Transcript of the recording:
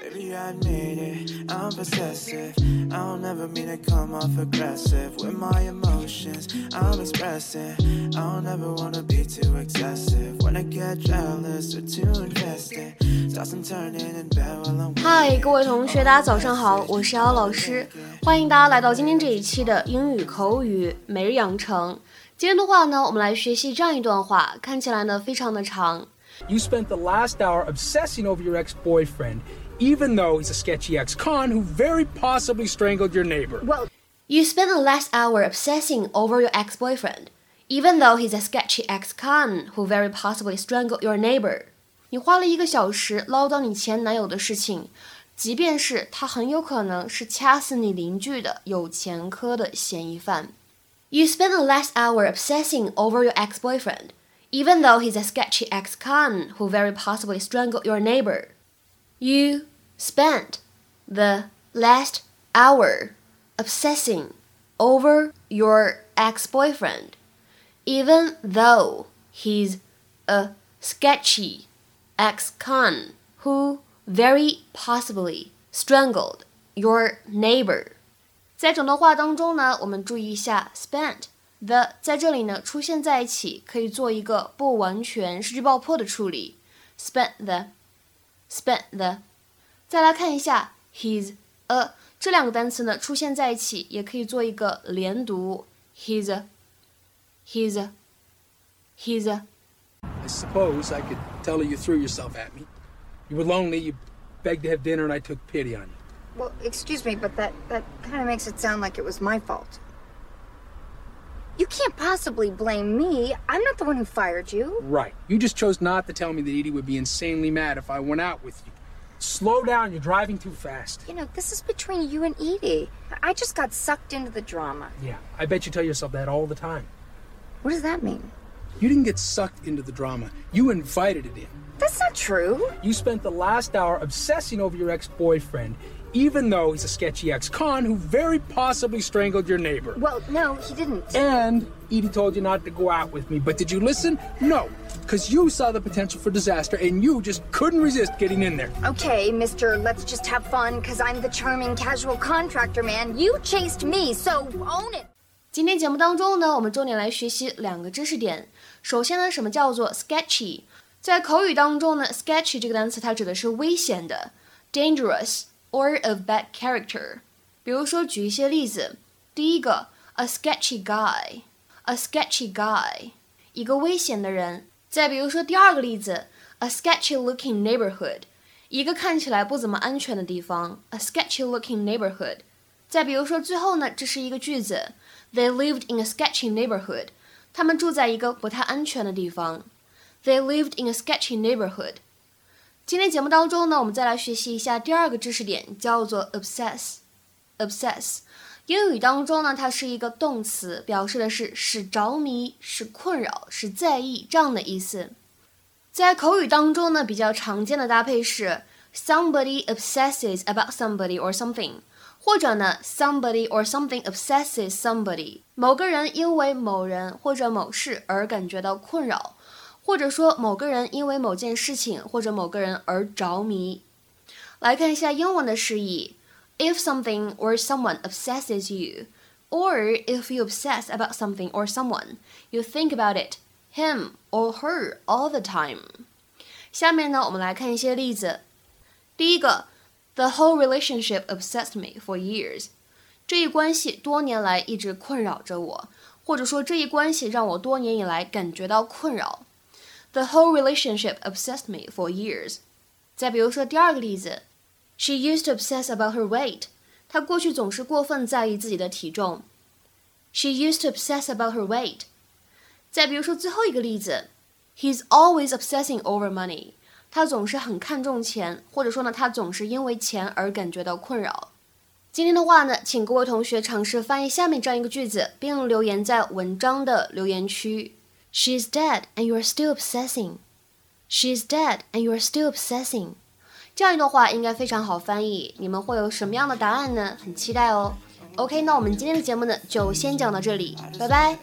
Baby, I admit it, I'm possessive. I don't ever mean to come off aggressive with my emotions. I'm expressing. I don't ever wanna be too excessive. When I get jealous or too invested, tossing turning in bed while I'm. 嗨，各位同学，大家早上好，我是姚老师，欢迎大家来到今天这一期的英语口语每日养成。今天的话呢，我们来学习这样一段话，看起来呢非常的长。You spent the last hour obsessing over your ex-boyfriend even though he's a sketchy ex con who very possibly strangled your neighbor. Well, you spent the last hour obsessing over your ex boyfriend, even though he's a sketchy ex con who very possibly strangled your neighbor. 你花了一个小时唠叨你前男友的事情，即便是他很有可能是掐死你邻居的有前科的嫌疑犯。You spent the last hour obsessing over your ex boyfriend, even though he's a sketchy ex con who very possibly strangled your neighbor. You spent the last hour obsessing over your ex boyfriend, even though he's a sketchy ex con who very possibly strangled your neighbor. 在整段话当中呢，我们注意一下 spent the 在这里呢出现在一起，可以做一个不完全失去爆破的处理。spent the spent the。再来看一下 his a 这两个单词呢出现在一起，也可以做一个连读 his his his。I suppose I could tell you threw yourself at me. You were lonely. You begged to have dinner, and I took pity on you. Well, excuse me, but that that kind of makes it sound like it was my fault. You can't possibly blame me. I'm not the one who fired you. Right. You just chose not to tell me that Edie would be insanely mad if I went out with you. Slow down, you're driving too fast. You know, this is between you and Edie. I just got sucked into the drama. Yeah, I bet you tell yourself that all the time. What does that mean? You didn't get sucked into the drama, you invited it in. That's not true. You spent the last hour obsessing over your ex boyfriend even though he's a sketchy ex-con who very possibly strangled your neighbor. Well, no, he didn't. And Edie told you not to go out with me, but did you listen? No, because you saw the potential for disaster and you just couldn't resist getting in there. Okay, mister, let's just have fun, because I'm the charming casual contractor man. You chased me, so own it. 今天节目当中呢，我们重点来学习两个知识点。首先呢，什么叫做 sketchy？在口语当中呢，sketchy 这个单词它指的是危险的，dangerous。 or of bad character。比如说，举一些例子。第一个，a sketchy guy，a sketchy guy，一个危险的人。再比如说第二个例子，a sketchy looking neighborhood，一个看起来不怎么安全的地方，a sketchy looking neighborhood。再比如说最后呢，这是一个句子，They lived in a sketchy neighborhood，他们住在一个不太安全的地方。They lived in a sketchy neighborhood。 今天节目当中呢，我们再来学习一下第二个知识点，叫做 obsess。obsess，英语当中呢，它是一个动词，表示的是使着迷、使困扰、使在意这样的意思。在口语当中呢，比较常见的搭配是 somebody obsesses about somebody or something，或者呢 somebody or something obsesses somebody，某个人因为某人或者某事而感觉到困扰。或者说某个人因为某件事情或者某个人而着迷。来看一下英文的释义：If something or someone obsesses you, or if you obsess about something or someone, you think about it, him or her all the time。下面呢，我们来看一些例子。第一个，The whole relationship obsessed me for years。这一关系多年来一直困扰着我，或者说这一关系让我多年以来感觉到困扰。 The whole relationship obsessed me for years。再比如说第二个例子，She used to obsess about her weight。她过去总是过分在意自己的体重。She used to obsess about her weight。再比如说最后一个例子，He's always obsessing over money。他总是很看重钱，或者说呢，他总是因为钱而感觉到困扰。今天的话呢，请各位同学尝试翻译下面这样一个句子，并留言在文章的留言区。 She's dead and you are still obsessing. She's dead and you are still obsessing. 这样一段话应该非常好翻译，你们会有什么样的答案呢？很期待哦。OK，那我们今天的节目呢，就先讲到这里，拜拜。